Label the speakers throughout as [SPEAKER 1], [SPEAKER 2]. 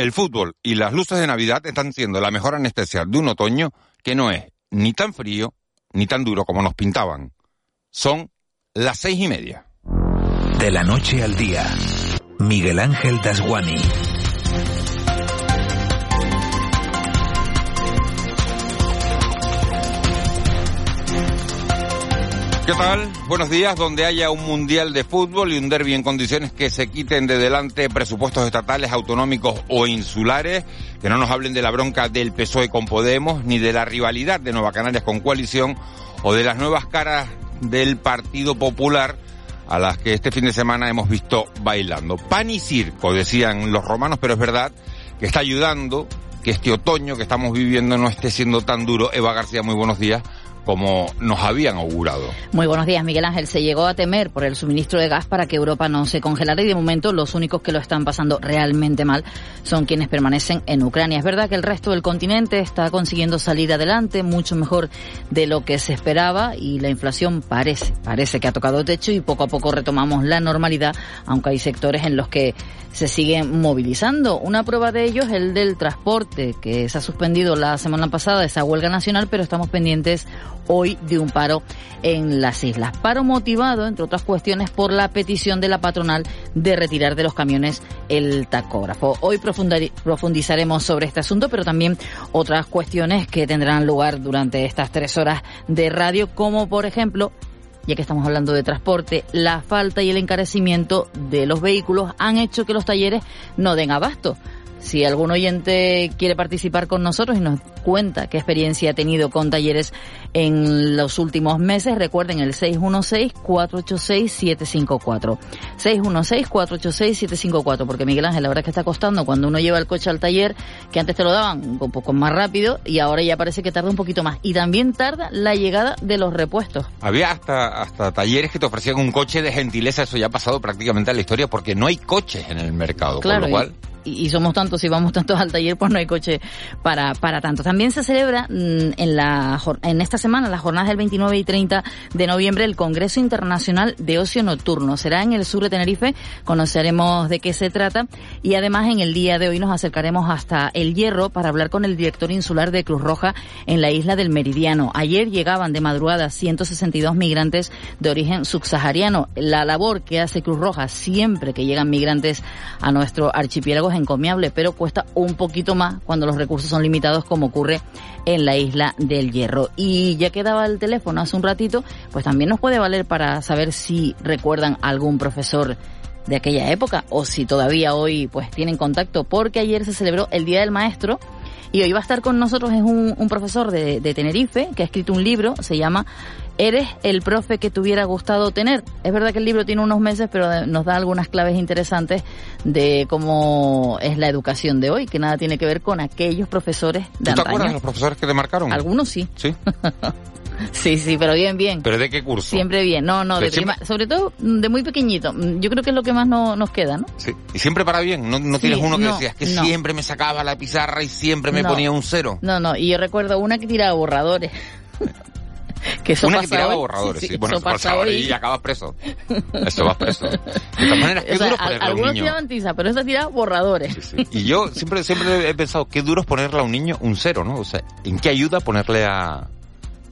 [SPEAKER 1] El fútbol y las luces de Navidad están siendo la mejor anestesia de un otoño que no es ni tan frío ni tan duro como nos pintaban. Son las seis y media.
[SPEAKER 2] De la noche al día, Miguel Ángel Dasguani.
[SPEAKER 1] ¿Qué tal? Buenos días. Donde haya un mundial de fútbol y un derby en condiciones que se quiten de delante presupuestos estatales, autonómicos o insulares, que no nos hablen de la bronca del PSOE con Podemos, ni de la rivalidad de Nueva Canarias con Coalición, o de las nuevas caras del Partido Popular a las que este fin de semana hemos visto bailando. Pan y circo, decían los romanos, pero es verdad que está ayudando que este otoño que estamos viviendo no esté siendo tan duro. Eva García, muy buenos días como nos habían augurado.
[SPEAKER 3] Muy buenos días, Miguel Ángel. Se llegó a temer por el suministro de gas para que Europa no se congelara y de momento los únicos que lo están pasando realmente mal son quienes permanecen en Ucrania. Es verdad que el resto del continente está consiguiendo salir adelante mucho mejor de lo que se esperaba y la inflación parece, parece que ha tocado techo y poco a poco retomamos la normalidad, aunque hay sectores en los que se siguen movilizando. Una prueba de ello es el del transporte, que se ha suspendido la semana pasada esa huelga nacional, pero estamos pendientes hoy de un paro en las islas. Paro motivado, entre otras cuestiones, por la petición de la patronal de retirar de los camiones el tacógrafo. Hoy profundizaremos sobre este asunto, pero también otras cuestiones que tendrán lugar durante estas tres horas de radio, como por ejemplo ya que estamos hablando de transporte, la falta y el encarecimiento de los vehículos han hecho que los talleres no den abasto. Si algún oyente quiere participar con nosotros y nos cuenta qué experiencia ha tenido con talleres en los últimos meses, recuerden el 616-486-754. 616-486-754, porque Miguel Ángel, la verdad es que está costando cuando uno lleva el coche al taller, que antes te lo daban un poco más rápido y ahora ya parece que tarda un poquito más. Y también tarda la llegada de los repuestos.
[SPEAKER 1] Había hasta, hasta talleres que te ofrecían un coche de gentileza, eso ya ha pasado prácticamente a la historia porque no hay coches en el mercado,
[SPEAKER 3] claro,
[SPEAKER 1] con lo cual
[SPEAKER 3] y, somos tantos y vamos tantos al taller, pues no hay coche para, para tanto. También se celebra mm, en, la, en esta semana, las jornadas del 29 y 30 de noviembre, el Congreso Internacional de Ocio Nocturno. Será en el sur de Tenerife, conoceremos de qué se trata y además en el día de hoy nos acercaremos hasta El Hierro para hablar con el director insular de Cruz Roja en la isla del Meridiano. Ayer llegaban de madrugada 162 migrantes de origen subsahariano. La labor que hace Cruz Roja siempre que llegan migrantes a nuestro archipiélago encomiable, pero cuesta un poquito más cuando los recursos son limitados, como ocurre en la isla del Hierro. Y ya quedaba el teléfono hace un ratito, pues también nos puede valer para saber si recuerdan algún profesor de aquella época o si todavía hoy pues tienen contacto, porque ayer se celebró el Día del Maestro y hoy va a estar con nosotros es un, profesor de, Tenerife que ha escrito un libro, se llama Eres el profe que te hubiera gustado tener. Es verdad que el libro tiene unos meses, pero nos da algunas claves interesantes de cómo es la educación de hoy, que nada tiene que ver con aquellos profesores de
[SPEAKER 1] ¿Tú te acuerdas de los profesores que te marcaron?
[SPEAKER 3] Algunos sí.
[SPEAKER 1] Sí.
[SPEAKER 3] Sí, sí, pero bien, bien.
[SPEAKER 1] ¿Pero de qué curso?
[SPEAKER 3] Siempre bien. No, no, de prima, sobre todo de muy pequeñito. Yo creo que es lo que más no, nos queda, ¿no?
[SPEAKER 1] Sí. Y siempre para bien. No, no tienes uno que no, decías que siempre me sacaba la pizarra y siempre me ponía un cero.
[SPEAKER 3] No, no. Y yo recuerdo una que tiraba borradores.
[SPEAKER 1] que eso una que tiraba borradores, sí. sí. Bueno, eso y... y acabas preso. Eso vas preso. De todas maneras, qué o sea, duro ponerle a un niño.
[SPEAKER 3] tiraban tiza, pero esa tiraba borradores.
[SPEAKER 1] Sí, sí. Y yo siempre, siempre he pensado, qué duro es ponerle a un niño un cero, ¿no? O sea, ¿en qué ayuda ponerle a,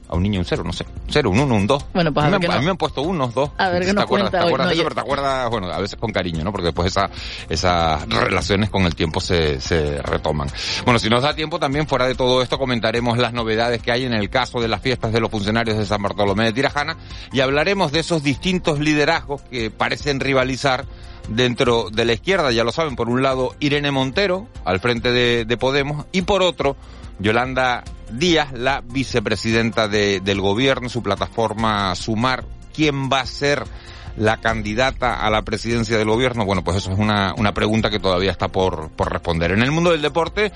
[SPEAKER 1] a un niño un cero, no sé, un cero, un uno, un dos.
[SPEAKER 3] Bueno, pues
[SPEAKER 1] a,
[SPEAKER 3] a,
[SPEAKER 1] mí,
[SPEAKER 3] ver
[SPEAKER 1] me,
[SPEAKER 3] no.
[SPEAKER 1] a mí me han puesto unos, dos.
[SPEAKER 3] A ver qué
[SPEAKER 1] ¿Te
[SPEAKER 3] nos
[SPEAKER 1] acuerdas,
[SPEAKER 3] cuenta
[SPEAKER 1] ¿te
[SPEAKER 3] hoy?
[SPEAKER 1] acuerdas
[SPEAKER 3] No,
[SPEAKER 1] de eso?
[SPEAKER 3] yo-
[SPEAKER 1] Pero te acuerdas, bueno, a veces con cariño, ¿no? Porque después esa, esas relaciones con el tiempo se, se retoman. Bueno, si nos da tiempo también, fuera de todo esto, comentaremos las novedades que hay en el caso de las fiestas de los funcionarios de San Bartolomé de Tirajana y hablaremos de esos distintos liderazgos que parecen rivalizar dentro de la izquierda, ya lo saben, por un lado Irene Montero, al frente de, de Podemos, y por otro Yolanda Díaz, la vicepresidenta de- del gobierno, su plataforma Sumar, ¿quién va a ser la candidata a la presidencia del gobierno? Bueno, pues eso es una, una pregunta que todavía está por, por responder. En el mundo del deporte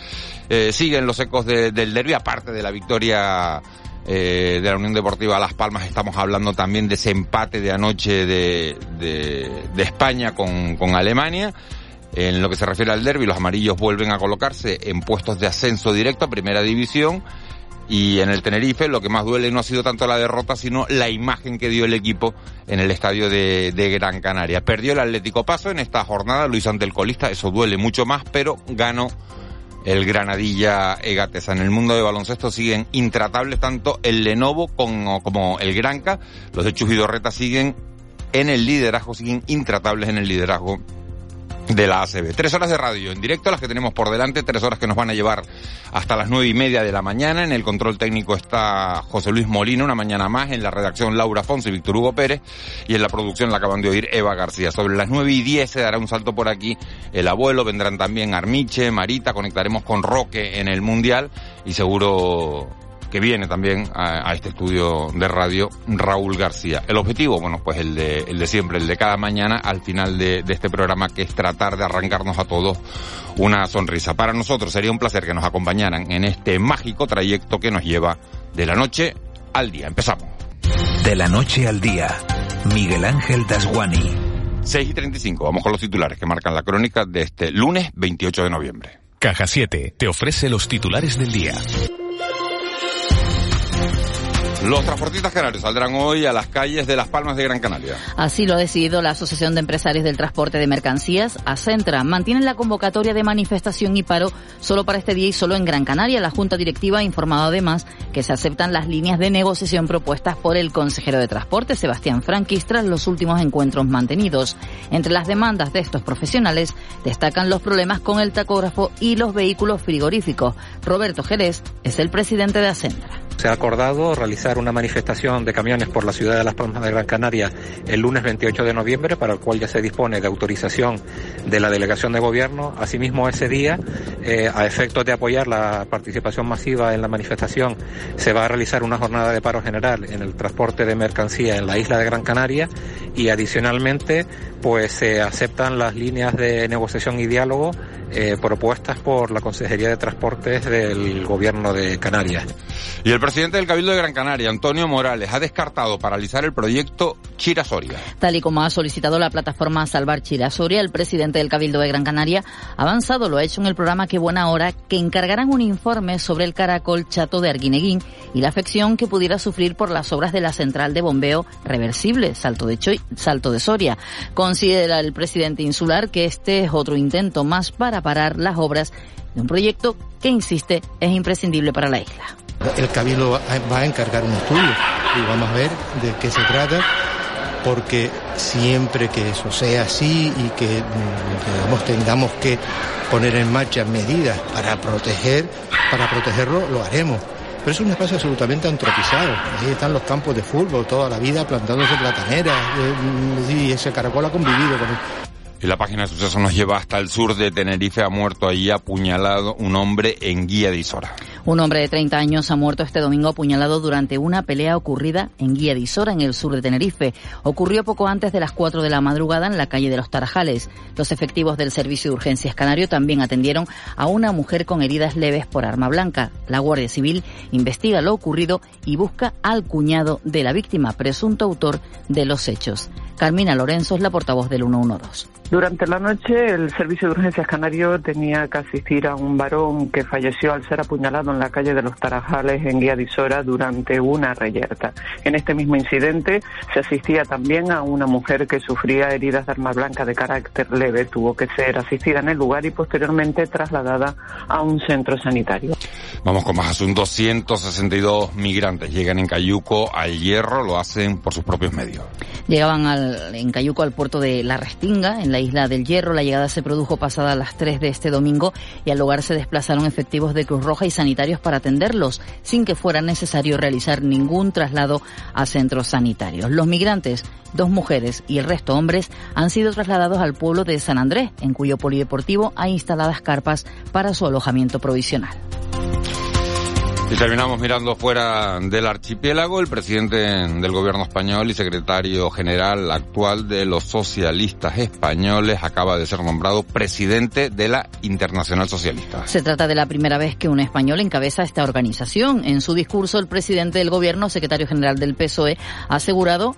[SPEAKER 1] eh, siguen los ecos de- del derbi, aparte de la victoria eh, de la Unión Deportiva Las Palmas, estamos hablando también de ese empate de anoche de, de, de España con, con Alemania. En lo que se refiere al derby, los amarillos vuelven a colocarse en puestos de ascenso directo a primera división Y en el Tenerife lo que más duele no ha sido tanto la derrota, sino la imagen que dio el equipo en el estadio de, Gran Canaria. Perdió el Atlético Paso en esta jornada, Luis ante el colista, eso duele mucho más, pero ganó el Granadilla Egatesa. En el mundo de baloncesto siguen intratables tanto el Lenovo como, como el Granca. Los de Chujidorreta siguen en el liderazgo, siguen intratables en el liderazgo de la ACB. Tres horas de radio en directo, las que tenemos por delante, tres horas que nos van a llevar hasta las nueve y media de la mañana. En el control técnico está José Luis Molina, una mañana más, en la redacción Laura Fonse y Víctor Hugo Pérez, y en la producción la acaban de oír Eva García. Sobre las nueve y diez se dará un salto por aquí el abuelo, vendrán también Armiche, Marita, conectaremos con Roque en el Mundial, y seguro que viene también a, este estudio de radio Raúl García. El objetivo, bueno, pues el de, el de siempre, el de cada mañana al final de, de este programa, que es tratar de arrancarnos a todos una sonrisa. Para nosotros sería un placer que nos acompañaran en este mágico trayecto que nos lleva de la noche al día. Empezamos.
[SPEAKER 2] De la noche al día, Miguel Ángel Dasguani.
[SPEAKER 1] 6 y 35, vamos con los titulares que marcan la crónica de este lunes 28 de noviembre.
[SPEAKER 2] Caja 7 te ofrece los titulares del día.
[SPEAKER 1] Los transportistas canarios saldrán hoy a las calles de Las Palmas de Gran Canaria.
[SPEAKER 3] Así lo ha decidido la Asociación de Empresarios del Transporte de Mercancías, ACENTRA. Mantienen la convocatoria de manifestación y paro solo para este día y solo en Gran Canaria. La Junta Directiva ha informado además que se aceptan las líneas de negociación propuestas por el consejero de Transporte, Sebastián Franquis, tras los últimos encuentros mantenidos. Entre las demandas de estos profesionales destacan los problemas con el tacógrafo y los vehículos frigoríficos. Roberto Jerez es el presidente de ACENTRA.
[SPEAKER 4] Se ha acordado realizar una manifestación de camiones por la ciudad de Las Palmas de Gran Canaria el lunes 28 de noviembre, para el cual ya se dispone de autorización de la delegación de gobierno. Asimismo, ese día, eh, a efectos de apoyar la participación masiva en la manifestación, se va a realizar una jornada de paro general en el transporte de mercancía en la isla de Gran Canaria y adicionalmente, pues se aceptan las líneas de negociación y diálogo eh, propuestas por la Consejería de Transportes del Gobierno de Canarias.
[SPEAKER 1] Y el presidente del Cabildo de Gran Canaria, Antonio Morales, ha descartado paralizar el proyecto Chirasoria.
[SPEAKER 3] Tal y como ha solicitado la plataforma Salvar Chirasoria, el presidente del Cabildo de Gran Canaria ha avanzado, lo ha hecho en el programa Qué Buena Hora, que encargarán un informe sobre el caracol chato de Arguineguín y la afección que pudiera sufrir por las obras de la central de bombeo reversible, Salto de, Choy, Salto de Soria. Considera el presidente insular que este es otro intento más para parar las obras de un proyecto que, insiste, es imprescindible para la isla.
[SPEAKER 5] El Cabildo va a encargar un estudio y vamos a ver de qué se trata, porque siempre que eso sea así y que digamos, tengamos que poner en marcha medidas para proteger, para protegerlo, lo haremos. Pero es un espacio absolutamente antropizado. Ahí están los campos de fútbol, toda la vida plantándose plataneras, y ese caracol ha convivido con él.
[SPEAKER 1] Y la página de suceso nos lleva hasta el sur de Tenerife. Ha muerto allí apuñalado un hombre en Guía de Isora.
[SPEAKER 3] Un hombre de 30 años ha muerto este domingo apuñalado durante una pelea ocurrida en Guía de Isora, en el sur de Tenerife. Ocurrió poco antes de las 4 de la madrugada en la calle de los Tarajales. Los efectivos del Servicio de Urgencias Canario también atendieron a una mujer con heridas leves por arma blanca. La Guardia Civil investiga lo ocurrido y busca al cuñado de la víctima, presunto autor de los hechos. Carmina Lorenzo es la portavoz del 112.
[SPEAKER 6] Durante la noche, el Servicio de Urgencias Canario tenía que asistir a un varón que falleció al ser apuñalado en la calle de los Tarajales en Guía de Isora durante una reyerta. En este mismo incidente se asistía también a una mujer que sufría heridas de arma blanca de carácter leve. Tuvo que ser asistida en el lugar y posteriormente trasladada a un centro sanitario.
[SPEAKER 1] Vamos con más asuntos. 162 migrantes llegan en Cayuco al Hierro, lo hacen por sus propios medios.
[SPEAKER 3] Llegaban al, en Cayuco al puerto de La Restinga, en la isla del Hierro. La llegada se produjo pasada las 3 de este domingo y al lugar se desplazaron efectivos de Cruz Roja y sanitarios para atenderlos, sin que fuera necesario realizar ningún traslado a centros sanitarios. Los migrantes, dos mujeres y el resto hombres, han sido trasladados al pueblo de San Andrés, en cuyo polideportivo hay instaladas carpas para su alojamiento provisional.
[SPEAKER 1] Y terminamos mirando fuera del archipiélago. El presidente del gobierno español y secretario general actual de los socialistas españoles acaba de ser nombrado presidente de la Internacional Socialista.
[SPEAKER 3] Se trata de la primera vez que un español encabeza esta organización. En su discurso, el presidente del gobierno, secretario general del PSOE, ha asegurado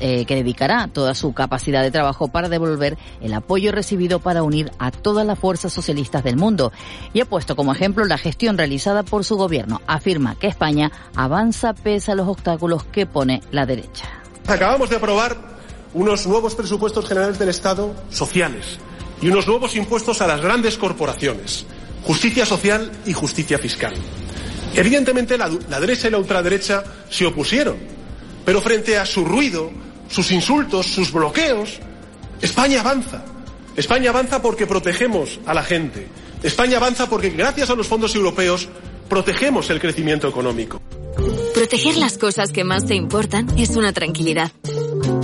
[SPEAKER 3] eh, que dedicará toda su capacidad de trabajo para devolver el apoyo recibido para unir a todas las fuerzas socialistas del mundo. Y ha puesto como ejemplo la gestión realizada por su gobierno. Afirma que España avanza pese a los obstáculos que pone la derecha.
[SPEAKER 7] Acabamos de aprobar unos nuevos presupuestos generales del Estado sociales y unos nuevos impuestos a las grandes corporaciones, justicia social y justicia fiscal. Evidentemente la, la derecha y la ultraderecha se opusieron, pero frente a su ruido, sus insultos, sus bloqueos, España avanza. España avanza porque protegemos a la gente. España avanza porque gracias a los fondos europeos protegemos el crecimiento económico.
[SPEAKER 8] Proteger las cosas que más te importan es una tranquilidad.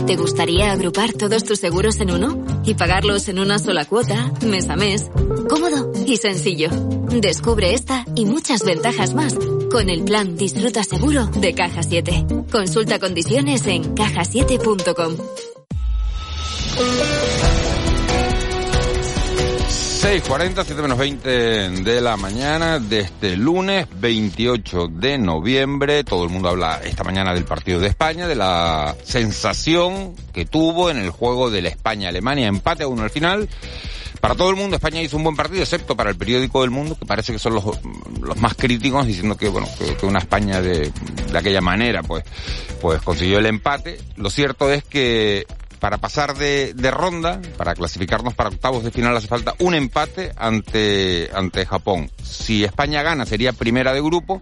[SPEAKER 8] ¿Te gustaría agrupar todos tus seguros en uno y pagarlos en una sola cuota, mes a mes? Cómodo y sencillo. Descubre esta y muchas ventajas más con el plan Disfruta Seguro de Caja 7. Consulta condiciones en cajasiete.com.
[SPEAKER 1] 6.40, 7 menos 20 de la mañana de este lunes 28 de noviembre. Todo el mundo habla esta mañana del partido de España, de la sensación que tuvo en el juego de la España-Alemania, empate a uno al final. Para todo el mundo España hizo un buen partido, excepto para el periódico del mundo, que parece que son los, los más críticos, diciendo que bueno, que, una España de, de aquella manera, pues, pues consiguió el empate. Lo cierto es que para pasar de, de, ronda, para clasificarnos para octavos de final hace falta un empate ante, ante Japón. Si España gana sería primera de grupo,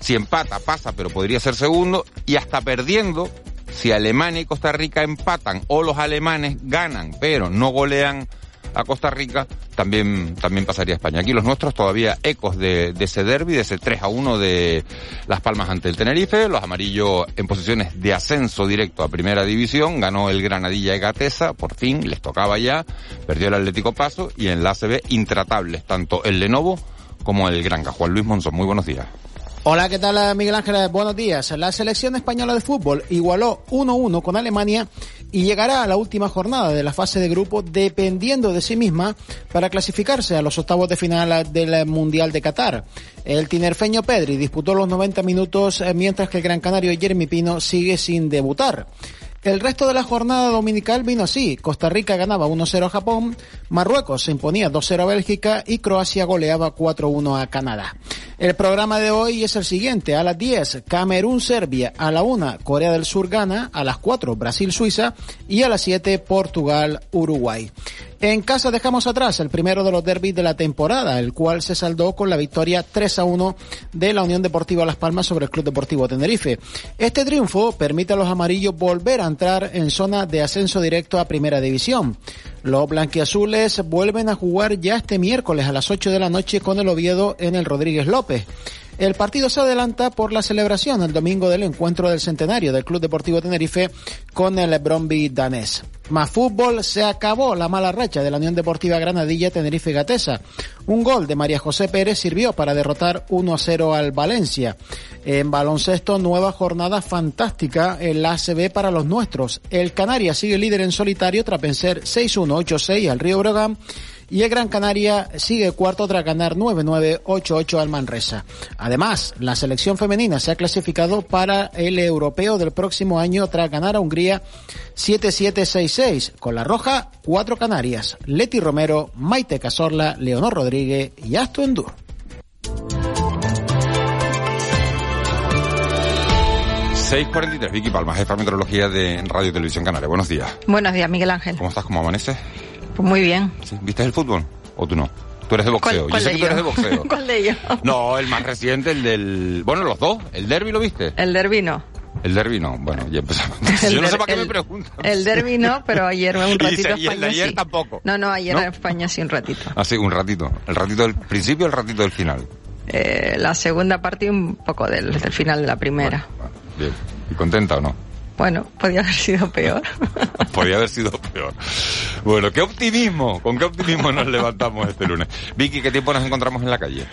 [SPEAKER 1] si empata pasa pero podría ser segundo y hasta perdiendo, si Alemania y Costa Rica empatan o los alemanes ganan pero no golean a Costa Rica, también, también pasaría a España. Aquí los nuestros todavía ecos de, de ese derby, de ese 3 a 1 de Las Palmas ante el Tenerife, los amarillos en posiciones de ascenso directo a Primera División, ganó el Granadilla de Gatesa, por fin, les tocaba ya, perdió el Atlético Paso y en la intratables, tanto el Lenovo como el Granca. Juan Luis Monzón, muy buenos días.
[SPEAKER 9] Hola, ¿qué tal Miguel Ángel? Buenos días. La selección española de fútbol igualó 1-1 con Alemania y llegará a la última jornada de la fase de grupo dependiendo de sí misma para clasificarse a los octavos de final del Mundial de Qatar. El tinerfeño Pedri disputó los 90 minutos mientras que el gran canario Jeremy Pino sigue sin debutar. El resto de la jornada dominical vino así. Costa Rica ganaba 1-0 a Japón, Marruecos se imponía 2-0 a Bélgica y Croacia goleaba 4-1 a Canadá. El programa de hoy es el siguiente. A las 10, Camerún-Serbia. A la 1, Corea del Sur gana. A las 4, Brasil-Suiza. Y a las 7, Portugal-Uruguay. En casa dejamos atrás el primero de los derbis de la temporada, el cual se saldó con la victoria 3 a 1 de la Unión Deportiva Las Palmas sobre el Club Deportivo Tenerife. Este triunfo permite a los amarillos volver a entrar en zona de ascenso directo a Primera División. Los blanquiazules vuelven a jugar ya este miércoles a las 8 de la noche con el Oviedo en el Rodríguez López. El partido se adelanta por la celebración el domingo del encuentro del centenario del Club Deportivo Tenerife con el Bromby danés. Más fútbol, se acabó la mala racha de la Unión Deportiva Granadilla Tenerife Gatesa. Un gol de María José Pérez sirvió para derrotar 1 a 0 al Valencia. En baloncesto, nueva jornada fantástica en la ACB para los nuestros. El Canarias sigue líder en solitario tras vencer 6-1, 8-6 al Río Brogán y el Gran Canaria sigue cuarto tras ganar 9-9-8-8 al Manresa. Además, la selección femenina se ha clasificado para el europeo del próximo año tras ganar a Hungría 7-7-6-6. Con la roja, cuatro Canarias. Leti Romero, Maite Casorla, Leonor Rodríguez y Asto Endur.
[SPEAKER 1] ...6.43, Vicky Palma, jefa de meteorología de Radio Televisión Canaria. Buenos días.
[SPEAKER 10] Buenos días, Miguel Ángel.
[SPEAKER 1] ¿Cómo estás? ¿Cómo amaneces?
[SPEAKER 10] Pues muy bien.
[SPEAKER 1] ¿Sí? ¿Viste el fútbol? ¿O tú no? Tú eres de boxeo.
[SPEAKER 10] ¿Cuál, cuál
[SPEAKER 1] Yo sé que tú eres de boxeo.
[SPEAKER 10] ¿Cuál de ellos?
[SPEAKER 1] No, el más reciente, el del... Bueno, los dos. ¿El derby lo viste?
[SPEAKER 10] El derbi no.
[SPEAKER 1] El derby no. Bueno, ya empezamos.
[SPEAKER 10] El
[SPEAKER 1] Yo no sé para qué me preguntas.
[SPEAKER 10] El derbi no, pero ayer un
[SPEAKER 1] Y
[SPEAKER 10] ratito
[SPEAKER 1] se- y el de ayer
[SPEAKER 10] sí.
[SPEAKER 1] tampoco.
[SPEAKER 10] No, no, ayer
[SPEAKER 1] ¿No?
[SPEAKER 10] en España sí un ratito.
[SPEAKER 1] Ah, sí, un ratito. El ratito del principio y el ratito del final.
[SPEAKER 10] Eh, la segunda parte y un poco del, del final de la primera.
[SPEAKER 1] Bien. ¿Y contenta o no?
[SPEAKER 10] Bueno, podía haber sido peor.
[SPEAKER 1] Podría haber sido peor. Bueno, qué optimismo, con qué optimismo nos levantamos este lunes. Vicky, ¿qué tiempo nos encontramos en la calle?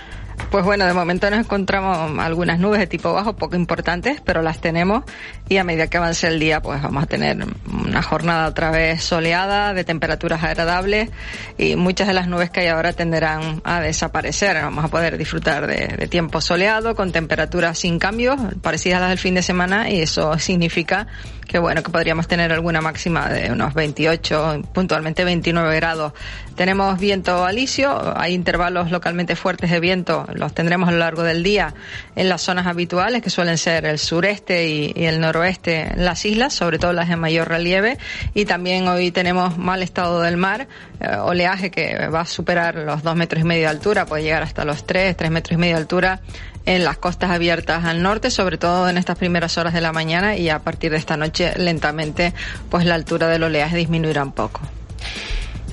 [SPEAKER 10] Pues bueno, de momento nos encontramos algunas nubes de tipo bajo, poco importantes, pero las tenemos y a medida que avance el día, pues vamos a tener una jornada otra vez soleada, de temperaturas agradables y muchas de las nubes que hay ahora tenderán a desaparecer. Vamos a poder disfrutar de, de tiempo soleado, con temperaturas sin cambios, parecidas a las del fin de semana y eso significa que bueno, que podríamos tener alguna máxima de unos 28, puntualmente 29 grados. Tenemos viento alisio, hay intervalos localmente fuertes de viento, los tendremos a lo largo del día en las zonas habituales, que suelen ser el sureste y, y el noroeste las islas, sobre todo las de mayor relieve, y también hoy tenemos mal estado del mar, eh, oleaje que va a superar los dos metros y medio de altura, puede llegar hasta los tres, tres metros y medio de altura en las costas abiertas al norte, sobre todo en estas primeras horas de la mañana y a partir de esta noche lentamente pues la altura del oleaje disminuirá un poco.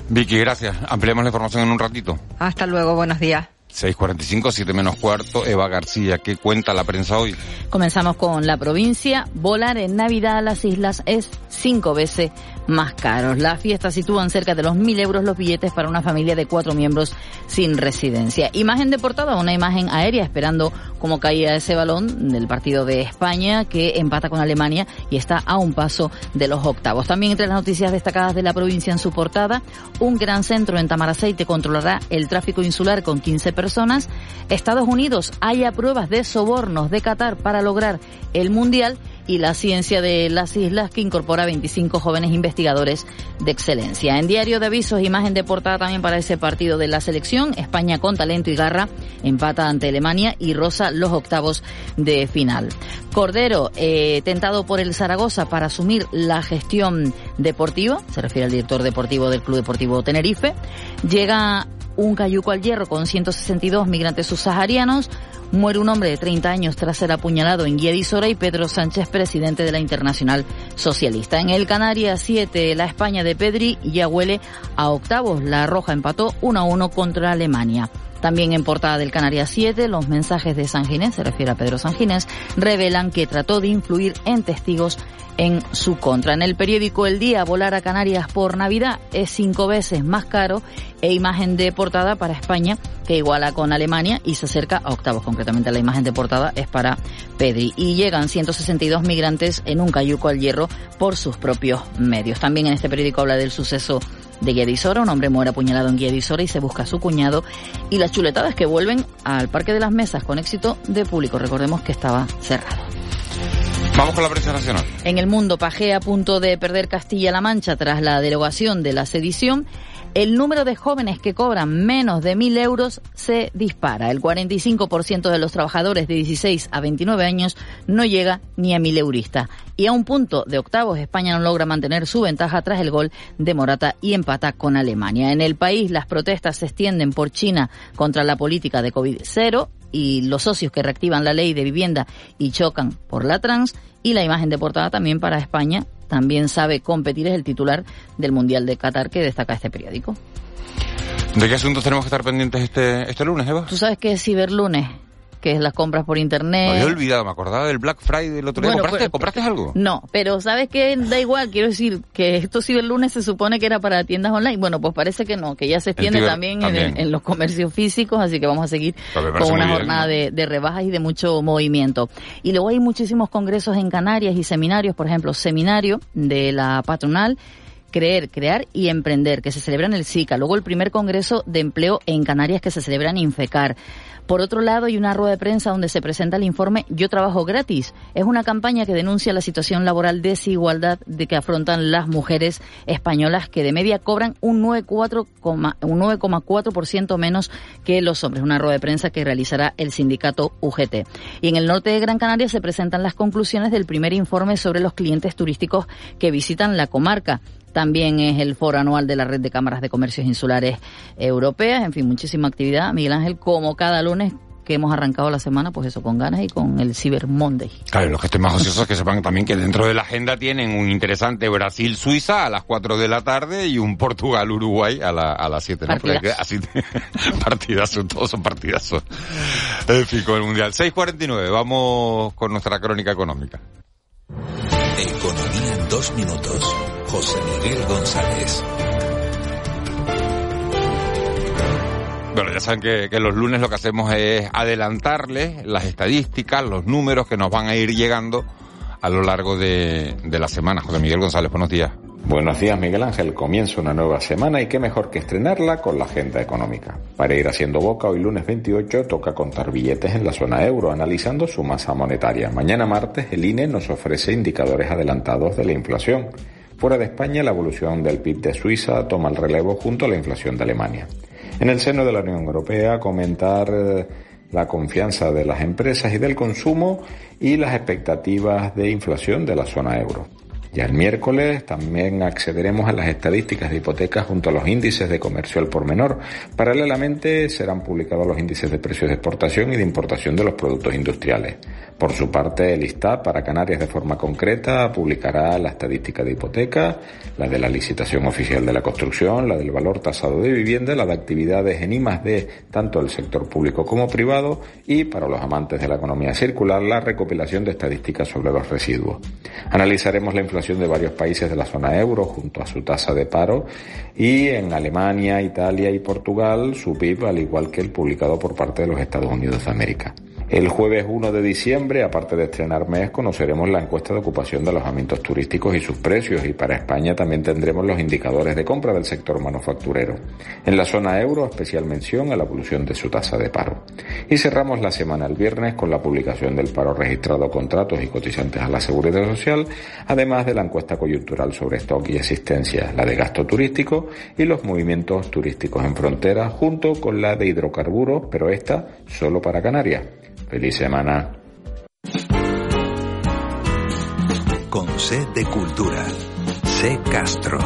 [SPEAKER 1] Vicky, gracias. Ampliamos la información en un ratito.
[SPEAKER 10] Hasta luego, buenos días.
[SPEAKER 1] 6.45, 7 menos cuarto. Eva García, ¿qué cuenta la prensa hoy?
[SPEAKER 3] Comenzamos con la provincia. Volar en Navidad a las islas es cinco veces más caros. Las fiestas sitúan cerca de los mil euros los billetes para una familia de cuatro miembros sin residencia. Imagen de portada, una imagen aérea esperando cómo caía ese balón del partido de España que empata con Alemania y está a un paso de los octavos. También entre las noticias destacadas de la provincia en su portada, un gran centro en Tamaraceite controlará el tráfico insular con 15 personas. Estados Unidos haya pruebas de sobornos de Qatar para lograr el Mundial y la ciencia de las islas que incorpora 25 jóvenes investigadores de excelencia. En diario de avisos, imagen de portada también para ese partido de la selección. España con talento y garra empata ante Alemania y rosa los octavos de final. Cordero, eh, tentado por el Zaragoza para asumir la gestión deportiva, se refiere al director deportivo del Club Deportivo Tenerife, llega un cayuco al hierro con 162 migrantes subsaharianos. Muere un hombre de 30 años tras ser apuñalado en Guiadisora y Pedro Sánchez, presidente de la Internacional Socialista. En el Canarias 7, la España de Pedri ya huele a octavos. La Roja empató 1 a 1 contra Alemania. También en portada del Canarias 7, los mensajes de San Ginés, se refiere a Pedro San Ginés, revelan que trató de influir en testigos en su contra. En el periódico El Día, volar a Canarias por Navidad es cinco veces más caro e imagen de portada para España que iguala con Alemania y se acerca a octavos. Concretamente la imagen de portada es para Pedri. Y llegan 162 migrantes en un cayuco al hierro por sus propios medios. También en este periódico habla del suceso de Guiadisora. Un hombre muere apuñalado en Guiadisora y se busca a su cuñado. Y las chuletadas que vuelven al Parque de las Mesas con éxito de público. Recordemos que estaba cerrado.
[SPEAKER 1] Vamos con la prensa nacional.
[SPEAKER 3] En el mundo, Pajea a punto de perder Castilla-La Mancha tras la derogación de la sedición. El número de jóvenes que cobran menos de mil euros se dispara. El 45% de los trabajadores de 16 a 29 años no llega ni a mil euristas. Y a un punto de octavos, España no logra mantener su ventaja tras el gol de Morata y empata con Alemania. En el país, las protestas se extienden por China contra la política de COVID-0 y los socios que reactivan la ley de vivienda y chocan por la trans y la imagen de portada también para España también sabe competir es el titular del Mundial de Qatar que destaca este periódico.
[SPEAKER 1] ¿De qué asuntos tenemos que estar pendientes este, este lunes, Eva?
[SPEAKER 3] ¿Tú sabes qué es ciberlunes? Que es las compras por internet.
[SPEAKER 1] Me había olvidado, me acordaba del Black Friday del otro día.
[SPEAKER 3] Bueno,
[SPEAKER 1] ¿Compraste,
[SPEAKER 3] pues,
[SPEAKER 1] ¿Compraste algo?
[SPEAKER 3] No, pero ¿sabes qué? Da igual, quiero decir que esto ciberlunes se supone que era para tiendas online. Bueno, pues parece que no, que ya se extiende también, en-
[SPEAKER 1] también.
[SPEAKER 3] En, los comercios físicos, así que vamos a seguir con una
[SPEAKER 1] bien,
[SPEAKER 3] jornada
[SPEAKER 1] ¿no?
[SPEAKER 3] de, de rebajas y de mucho movimiento. Y luego hay muchísimos congresos en Canarias y seminarios, por ejemplo, seminario de la patronal. Creer, crear y emprender, que se celebra en el SICA. Luego el primer congreso de empleo en Canarias que se celebra en Infecar. Por otro lado, hay una rueda de prensa donde se presenta el informe Yo trabajo gratis. Es una campaña que denuncia la situación laboral desigualdad de que afrontan las mujeres españolas que de media cobran un 9,4 coma- un 9,4% menos que los hombres. Una rueda de prensa que realizará el sindicato UGT. Y en el norte de Gran Canaria se presentan las conclusiones del primer informe sobre los clientes turísticos que visitan la comarca. También es el foro anual de la Red de Cámaras de Comercios Insulares Europeas. En fin, muchísima actividad. Miguel Ángel, como cada lunes que hemos arrancado la semana, pues eso, con ganas y con el Cyber Monday.
[SPEAKER 1] Claro, los que estén más ociosos que sepan también que dentro de la agenda tienen un interesante Brasil-Suiza a las 4 de la tarde y un Portugal-Uruguay a, la, a las 7. ¿no? Así partidazos, todos son partidazos. En fin, con el Mundial. 6.49, vamos con nuestra crónica económica.
[SPEAKER 2] Economía en dos minutos. José Miguel González.
[SPEAKER 1] Bueno, ya saben que, los lunes lo que hacemos es adelantarles las estadísticas, los números que nos van a ir llegando a lo largo de, de la semana. José Miguel González, buenos días.
[SPEAKER 11] Buenos días Miguel Ángel, comienza una nueva semana y qué mejor que estrenarla con la agenda económica. Para ir haciendo boca, hoy lunes 28 toca contar billetes en la zona euro, analizando su masa monetaria. Mañana martes el INE nos ofrece indicadores adelantados de la inflación. Fuera de España, la evolución del PIB de Suiza toma el relevo junto a la inflación de Alemania. En el seno de la Unión Europea, comentar eh, la confianza de las empresas y del consumo y las expectativas de inflación de la zona euro. Ya el miércoles también accederemos a las estadísticas de hipotecas junto a los índices de comercio al por menor. Paralelamente serán publicados los índices de precios de exportación y de importación de los productos industriales. Por su parte, el ISTAT para Canarias de forma concreta publicará la estadística de hipoteca, la de la licitación oficial de la construcción, la del valor tasado de vivienda, la de actividades en I tanto el sector público como privado y, para los amantes de la economía circular, la recopilación de estadísticas sobre los residuos. Analizaremos la inflación de varios países de la zona euro junto a su tasa de paro y en Alemania, Italia y Portugal su PIB al igual que el publicado por parte de los Estados Unidos de América. El jueves 1 de diciembre, aparte de estrenar mes, conoceremos la encuesta de ocupación de alojamientos turísticos y sus precios y para España también tendremos los indicadores de compra del sector manufacturero. En la zona euro, especial mención a la evolución de su tasa de paro. Y cerramos la semana el viernes con la publicación del paro registrado contratos y cotizantes a la seguridad social, además de la encuesta coyuntural sobre stock y existencia, la de gasto turístico y los movimientos turísticos en frontera, junto con la de hidrocarburos, pero esta solo para Canarias. Feliz semana.
[SPEAKER 2] Con C de Cultura. C Castro.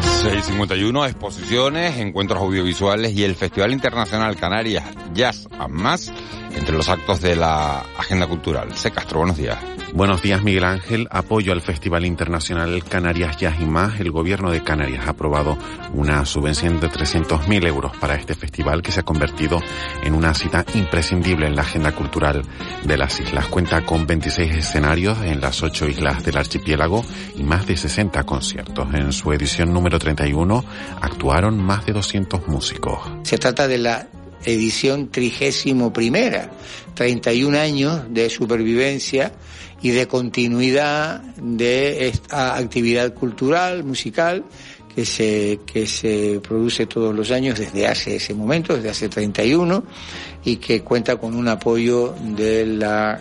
[SPEAKER 1] 651 exposiciones, encuentros audiovisuales y el Festival Internacional Canarias Jazz a Más entre los actos de la agenda cultural. C. Castro, buenos días.
[SPEAKER 12] Buenos días, Miguel Ángel. Apoyo al Festival Internacional Canarias Jazz y Más. El gobierno de Canarias ha aprobado una subvención de 300.000 euros para este festival que se ha convertido en una cita imprescindible en la agenda cultural de las islas. Cuenta con 26 escenarios en las ocho islas del archipiélago y más de 60 conciertos. En su edición número 31 actuaron más de 200 músicos.
[SPEAKER 13] Se trata de la edición trigésimo primera, 31 años de supervivencia y de continuidad de esta actividad cultural, musical, que se, que se produce todos los años desde hace ese momento, desde hace 31, y que cuenta con un apoyo de la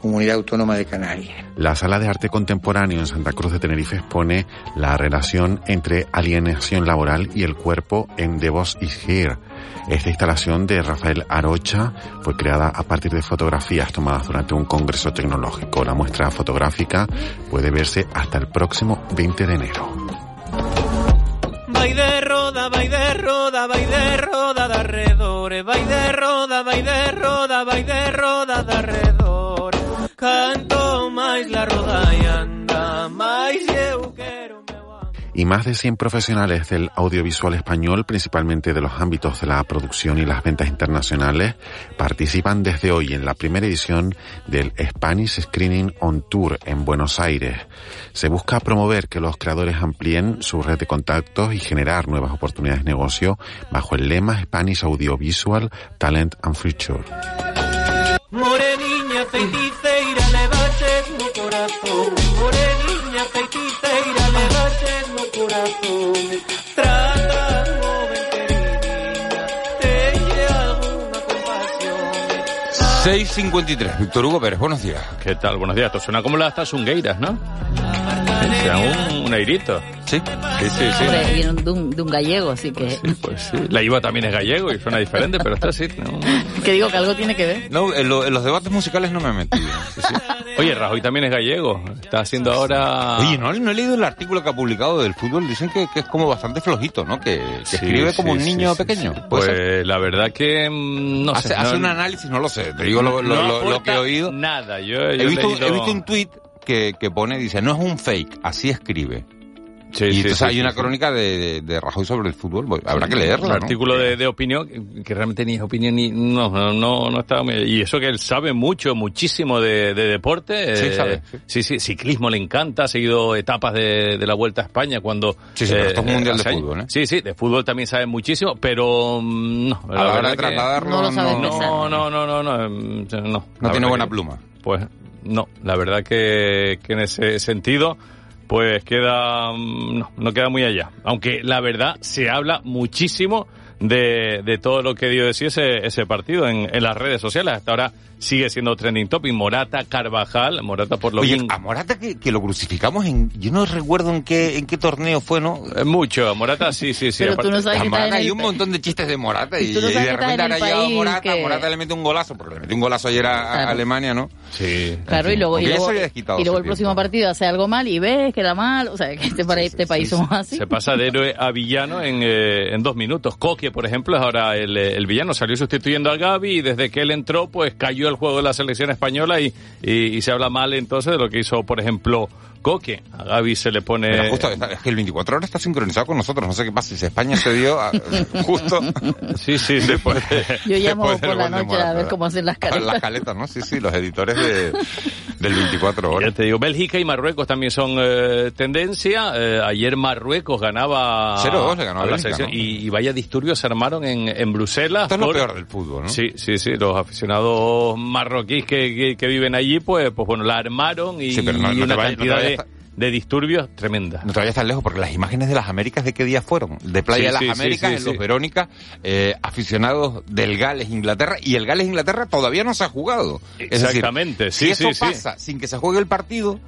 [SPEAKER 13] Comunidad Autónoma de Canarias.
[SPEAKER 12] La Sala de Arte Contemporáneo en Santa Cruz de Tenerife expone la relación entre alienación laboral y el cuerpo en The Boss is Here. Esta instalación de Rafael Arocha fue creada a partir de fotografías tomadas durante un congreso tecnológico. La muestra fotográfica puede verse hasta el próximo 20 de enero.
[SPEAKER 14] Vai de roda, vai de roda, roda de arredores, vai de roda, vai de roda, roda de arredores.
[SPEAKER 12] Y más de 100 profesionales del audiovisual español, principalmente de los ámbitos de la producción y las ventas internacionales, participan desde hoy en la primera edición del Spanish Screening on Tour en Buenos Aires. Se busca promover que los creadores amplíen su red de contactos y generar nuevas oportunidades de negocio bajo el lema Spanish Audiovisual Talent and Future.
[SPEAKER 1] 653, Víctor Hugo Pérez, buenos días.
[SPEAKER 15] ¿Qué tal? Buenos días. Esto suena como las tazungueiras, ¿no? O sea, un, un airito.
[SPEAKER 1] Sí,
[SPEAKER 15] sí, sí. sí.
[SPEAKER 3] Hombre, viene de un, de un gallego, así que...
[SPEAKER 15] Sí, pues sí. La IVA también es gallego y suena diferente, pero esta sí. ¿no?
[SPEAKER 3] que digo que algo tiene que ver.
[SPEAKER 1] No, en, lo- en los debates musicales no me he metido. Sí, sí.
[SPEAKER 15] Oye, Rajoy también es gallego. Está haciendo ahora...
[SPEAKER 1] Oye, ¿no, no he leído el artículo que ha publicado del fútbol. Dicen que, que es como bastante flojito, ¿no? Que, que
[SPEAKER 15] Sí,
[SPEAKER 1] escribe como
[SPEAKER 15] sí,
[SPEAKER 1] un niño
[SPEAKER 15] sí,
[SPEAKER 1] pequeño.
[SPEAKER 15] sí.
[SPEAKER 1] ¿Puede
[SPEAKER 15] Pues
[SPEAKER 1] ser?
[SPEAKER 15] la verdad que mm, no
[SPEAKER 1] hace,
[SPEAKER 15] sé.
[SPEAKER 1] hace
[SPEAKER 15] no-
[SPEAKER 1] un análisis, no lo sé. Te digo lo, lo-
[SPEAKER 15] no
[SPEAKER 1] lo- lo
[SPEAKER 15] aporta
[SPEAKER 1] que he oído.
[SPEAKER 15] Nada, yo, yo
[SPEAKER 1] He visto,
[SPEAKER 15] leído-
[SPEAKER 1] he visto un tuit que, que pone, dice, no es un fake, así escribe. y entonces hay una crónica de, de, Rajoy sobre el fútbol, pues, habrá que leerla. Un
[SPEAKER 15] artículo de, de, opinión, que realmente ni es opinión ni. No, no, no, estaba. Y eso que él sabe mucho, muchísimo de, deporte.
[SPEAKER 1] Sí, sabe.
[SPEAKER 15] Sí. sí, ciclismo le encanta, ha seguido etapas de, la Vuelta a España cuando.
[SPEAKER 1] Sí, sí, pero esto es un mundial de fútbol, ¿eh?
[SPEAKER 15] Sí, sí, de fútbol también sabe muchísimo, pero. Mm, no,
[SPEAKER 1] a la hora de trasladarlo.
[SPEAKER 3] No,
[SPEAKER 15] no, no, no, no, no, no.
[SPEAKER 1] No tiene buena pluma.
[SPEAKER 15] Pues no, la verdad que, que en ese sentido pues queda, mm, no, no queda muy allá. Aunque la verdad se habla muchísimo de, de todo lo que dio de sí ese, ese partido en, en las redes sociales. Hasta ahora sigue siendo trending topic. Morata, Carvajal, Morata por lo
[SPEAKER 1] Oye, a Morata que, que, lo crucificamos en, yo no recuerdo en qué, en qué torneo fue, ¿no?
[SPEAKER 15] Eh, mucho, Morata sí, sí, sí.
[SPEAKER 3] Pero tú no sabes que
[SPEAKER 1] Morata, hay un montón de chistes de Morata y,
[SPEAKER 3] no
[SPEAKER 1] y de repente ahora
[SPEAKER 3] llega
[SPEAKER 1] Morata,
[SPEAKER 3] que...
[SPEAKER 1] Morata le mete un golazo, porque le metió un golazo ayer a,
[SPEAKER 3] Claro.
[SPEAKER 1] a Alemania, ¿no?
[SPEAKER 15] Sí.
[SPEAKER 3] Claro, y luego, y luego,
[SPEAKER 1] se había desquitado
[SPEAKER 3] y luego
[SPEAKER 1] hace
[SPEAKER 3] el próximo partido hace algo mal y ves que era mal. O sea, que este, para este país somos así.
[SPEAKER 15] Se pasa de héroe a villano en, eh, en dos minutos. Coque, por ejemplo, es ahora el, eh, el villano. Salió sustituyendo a Gaby y desde que él entró, pues cayó el juego de la selección española y, y, y se habla mal entonces de lo que hizo, por ejemplo, Coque. A Gaby se le pone...
[SPEAKER 1] Pero justo, está- es que el 24 horas está sincronizado con nosotros, no sé qué pasa, si España se dio a- justo
[SPEAKER 15] Sí, sí, después.
[SPEAKER 3] Yo llamo por la noche a ver cómo hacen las caretas.
[SPEAKER 1] las caletas, ¿no? Sí, sí, los editores de, del 24
[SPEAKER 15] Ya
[SPEAKER 1] horas.
[SPEAKER 15] te digo, Bélgica y Marruecos también son eh, tendencia. Eh, ayer Marruecos ganaba
[SPEAKER 1] 0-2 le ganó a
[SPEAKER 15] la
[SPEAKER 1] Bélgica,
[SPEAKER 15] selección
[SPEAKER 1] ¿no?
[SPEAKER 15] y, y vaya disturbios se armaron en, en Bruselas.
[SPEAKER 1] Esto es lo
[SPEAKER 15] por-
[SPEAKER 1] peor del fútbol, ¿no?
[SPEAKER 15] Sí, sí, sí. Los aficionados marroquíes que, que, que viven allí, pues, pues bueno, la armaron y,
[SPEAKER 1] Sí, pero no-
[SPEAKER 15] y
[SPEAKER 1] no
[SPEAKER 15] una
[SPEAKER 1] te vayas- no te
[SPEAKER 15] cantidad
[SPEAKER 1] vayas
[SPEAKER 15] de, de disturbios tremenda.
[SPEAKER 1] No te vayas tan lejos, porque las imágenes de las Américas de qué día fueron. De Playa
[SPEAKER 15] Sí,
[SPEAKER 1] de las
[SPEAKER 15] sí,
[SPEAKER 1] Américas,
[SPEAKER 15] sí,
[SPEAKER 1] en
[SPEAKER 15] sí.
[SPEAKER 1] los Verónica, eh, aficionados del Gales, Inglaterra, y el Gales, Inglaterra todavía no se ha jugado. Es decir,
[SPEAKER 15] Exactamente, sí,
[SPEAKER 1] si eso pasa sin que se juegue el partido,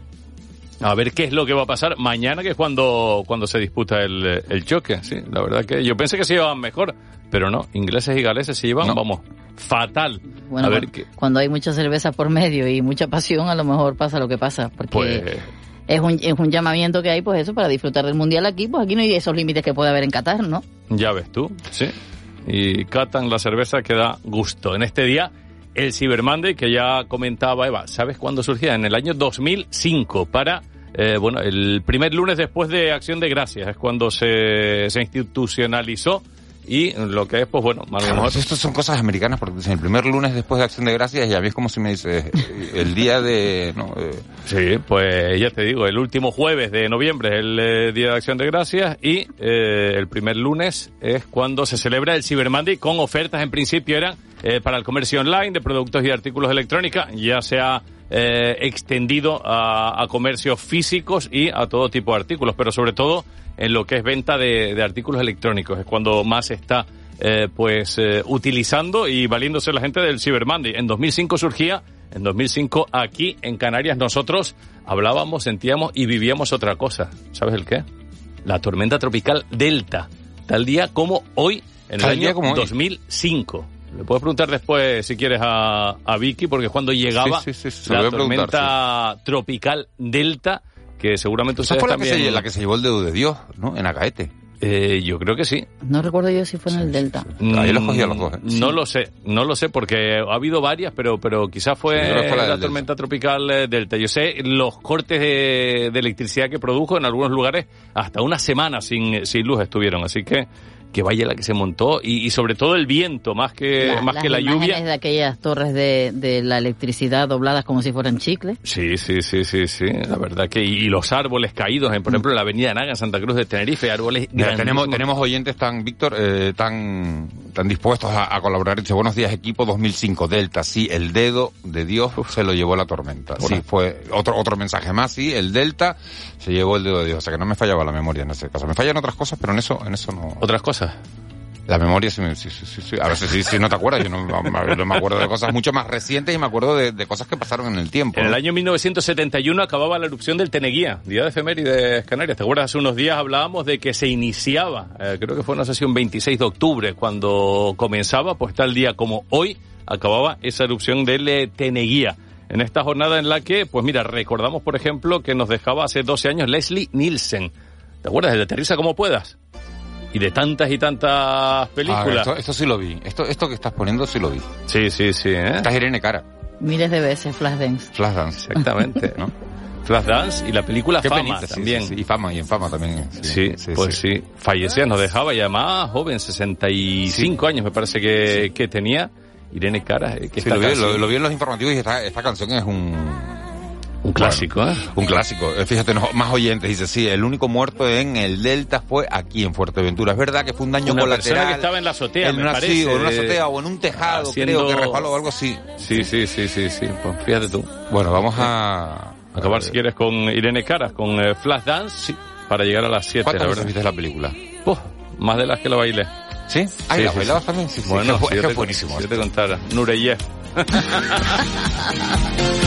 [SPEAKER 15] A ver qué es lo que va a pasar mañana, que es cuando, cuando se disputa el, el choque. Sí, la verdad que yo pensé que se llevaban mejor, pero no, ingleses y galeses se llevan, vamos, fatal.
[SPEAKER 3] Bueno,
[SPEAKER 15] a ver
[SPEAKER 3] cuando,
[SPEAKER 15] qué.
[SPEAKER 3] cuando hay mucha cerveza por medio y mucha pasión, a lo mejor pasa lo que pasa. Porque
[SPEAKER 15] Pues,
[SPEAKER 3] es, un, es un llamamiento que hay, pues eso, para disfrutar del mundial aquí. Pues aquí no hay esos límites que puede haber en Qatar, ¿no?
[SPEAKER 15] ya ves tú, sí. Y catan la cerveza que da gusto. En este día, el Cyber Monday, que ya comentaba Eva, ¿sabes cuándo surgía? En el año 2005, para, eh, bueno, el primer lunes después de Acción de Gracias, es cuando se, se institucionalizó. Y lo que es, pues bueno, a lo mejor
[SPEAKER 1] Esto son cosas americanas porque dicen el primer lunes después de Acción de Gracias y a mí es como si me dice el día de... No, eh,
[SPEAKER 15] Sí, pues ya te digo, el último jueves de noviembre es el eh, Día de Acción de Gracias y eh, el primer lunes es cuando se celebra el Cyber Monday con ofertas en principio eran eh, para el comercio online de productos y artículos electrónica, ya se ha eh, extendido a, a comercios físicos y a todo tipo de artículos, pero sobre todo en lo que es venta de, de artículos electrónicos, es cuando más está eh, pues eh, utilizando y valiéndose la gente del Cyber Monday. En 2005 surgía, en 2005 aquí en Canarias nosotros hablábamos, sentíamos y vivíamos otra cosa. ¿Sabes el qué? La tormenta tropical Delta. Tal día como hoy, en el
[SPEAKER 1] Tal
[SPEAKER 15] año
[SPEAKER 1] como hoy.
[SPEAKER 15] 2005. Le puedes preguntar después, si quieres, a, a Vicky, porque es cuando llegaba
[SPEAKER 1] Sí, sí, sí, se lo
[SPEAKER 15] la tormenta tropical Delta, que seguramente ustedes
[SPEAKER 1] fue la que,
[SPEAKER 15] también...
[SPEAKER 1] se, la que se llevó el dedo de Dios, ¿no? En Acaete.
[SPEAKER 15] Eh, yo creo que sí.
[SPEAKER 3] No recuerdo yo si fue en el Delta.
[SPEAKER 1] Ahí los cogí a los dos, ¿eh?
[SPEAKER 15] No lo sé, no lo sé porque ha habido varias, pero pero quizás fue,
[SPEAKER 1] que fue la
[SPEAKER 15] la,
[SPEAKER 1] del Delta.
[SPEAKER 15] tormenta tropical eh, Delta. Yo sé los cortes de, de electricidad que produjo en algunos lugares hasta una semana sin, sin luz estuvieron, así que que vaya la que se montó y, y sobre todo el viento más que
[SPEAKER 3] La-
[SPEAKER 15] más
[SPEAKER 3] las
[SPEAKER 15] que la lluvia.
[SPEAKER 3] de aquellas torres de, de la electricidad dobladas como si fueran chicles.
[SPEAKER 15] Sí, sí, sí, sí, sí, la verdad que y, y los árboles caídos, en, por ejemplo, en la avenida Naga, en Santa Cruz de Tenerife, árboles
[SPEAKER 1] Mira, tenemos, tenemos oyentes tan, Víctor, eh, tan, tan dispuestos a, a colaborar. Dice, buenos días equipo 2005, Delta, sí, el dedo de Dios se lo llevó la tormenta. Sí,
[SPEAKER 15] Bueno.
[SPEAKER 1] fue otro, otro mensaje más, sí, el Delta se llevó el dedo de Dios. O sea que no me fallaba la memoria en ese caso. Me fallan otras cosas, pero en eso, en eso no.
[SPEAKER 15] Otras cosas.
[SPEAKER 1] La memoria sí, sí, sí. A veces sí, no te acuerdas. Yo no, me acuerdo de cosas mucho más recientes y me acuerdo de, cosas que pasaron en el tiempo.
[SPEAKER 15] En el año 1971 acababa la erupción del Teneguía, Día de Efemérides Canarias. ¿Te acuerdas? Hace unos días hablábamos de que se iniciaba, eh, creo que fue una sesión 26 de octubre, cuando comenzaba, pues tal día como hoy, acababa esa erupción del eh, Teneguía. En esta jornada en la que, pues mira, recordamos, por ejemplo, que nos dejaba hace 12 años Leslie Nielsen. ¿Te acuerdas? El Aterriza como puedas. Y de tantas y tantas
[SPEAKER 1] Ah,
[SPEAKER 15] películas.
[SPEAKER 1] esto, esto sí lo vi. Esto, esto que estás poniendo sí lo vi.
[SPEAKER 15] Sí, sí, sí. ¿eh?
[SPEAKER 1] Esta es Irene Cara.
[SPEAKER 3] Miles de veces Flashdance.
[SPEAKER 1] Flashdance.
[SPEAKER 15] Exactamente.
[SPEAKER 1] ¿no?
[SPEAKER 15] Flashdance y la película
[SPEAKER 1] Qué
[SPEAKER 15] Fama
[SPEAKER 1] penita, sí,
[SPEAKER 15] también.
[SPEAKER 1] sí, sí. Y Fama, y en Fama también.
[SPEAKER 15] Sí, pues sí. Fallecía, nos dejaba y además joven, 65 años me parece que, que tenía. Irene Cara, eh, que
[SPEAKER 1] Sí, lo, vi, lo vi en los informativos y esta, esta canción es un...
[SPEAKER 15] Un clásico, ¿eh?
[SPEAKER 1] Un clásico. Eh, Fíjate, no, más oyentes. Dice, sí, el único muerto en el Delta fue aquí en Fuerteventura. Es verdad que fue un daño
[SPEAKER 15] Una
[SPEAKER 1] colateral.
[SPEAKER 15] que estaba en la azotea,
[SPEAKER 1] en
[SPEAKER 15] me
[SPEAKER 1] una,
[SPEAKER 15] parece,
[SPEAKER 1] sí, o en una azotea o en un tejado,
[SPEAKER 15] haciendo-
[SPEAKER 1] creo que resbaló o algo así.
[SPEAKER 15] Sí, sí, sí, sí, sí. Pues fíjate tú.
[SPEAKER 1] Bueno, vamos a...
[SPEAKER 15] Acabar si quieres con Irene Caras, con eh, Flashdance, sí, para llegar a las 7,
[SPEAKER 1] ¿Cuántas
[SPEAKER 15] la
[SPEAKER 1] veces viste la película?
[SPEAKER 15] Más de las que la bailé.
[SPEAKER 1] ¿Sí? Ah, ¿y la bailabas también? Sí, sí,
[SPEAKER 15] Bueno,
[SPEAKER 1] es buenísimo
[SPEAKER 15] si yo te contara. Nureyev.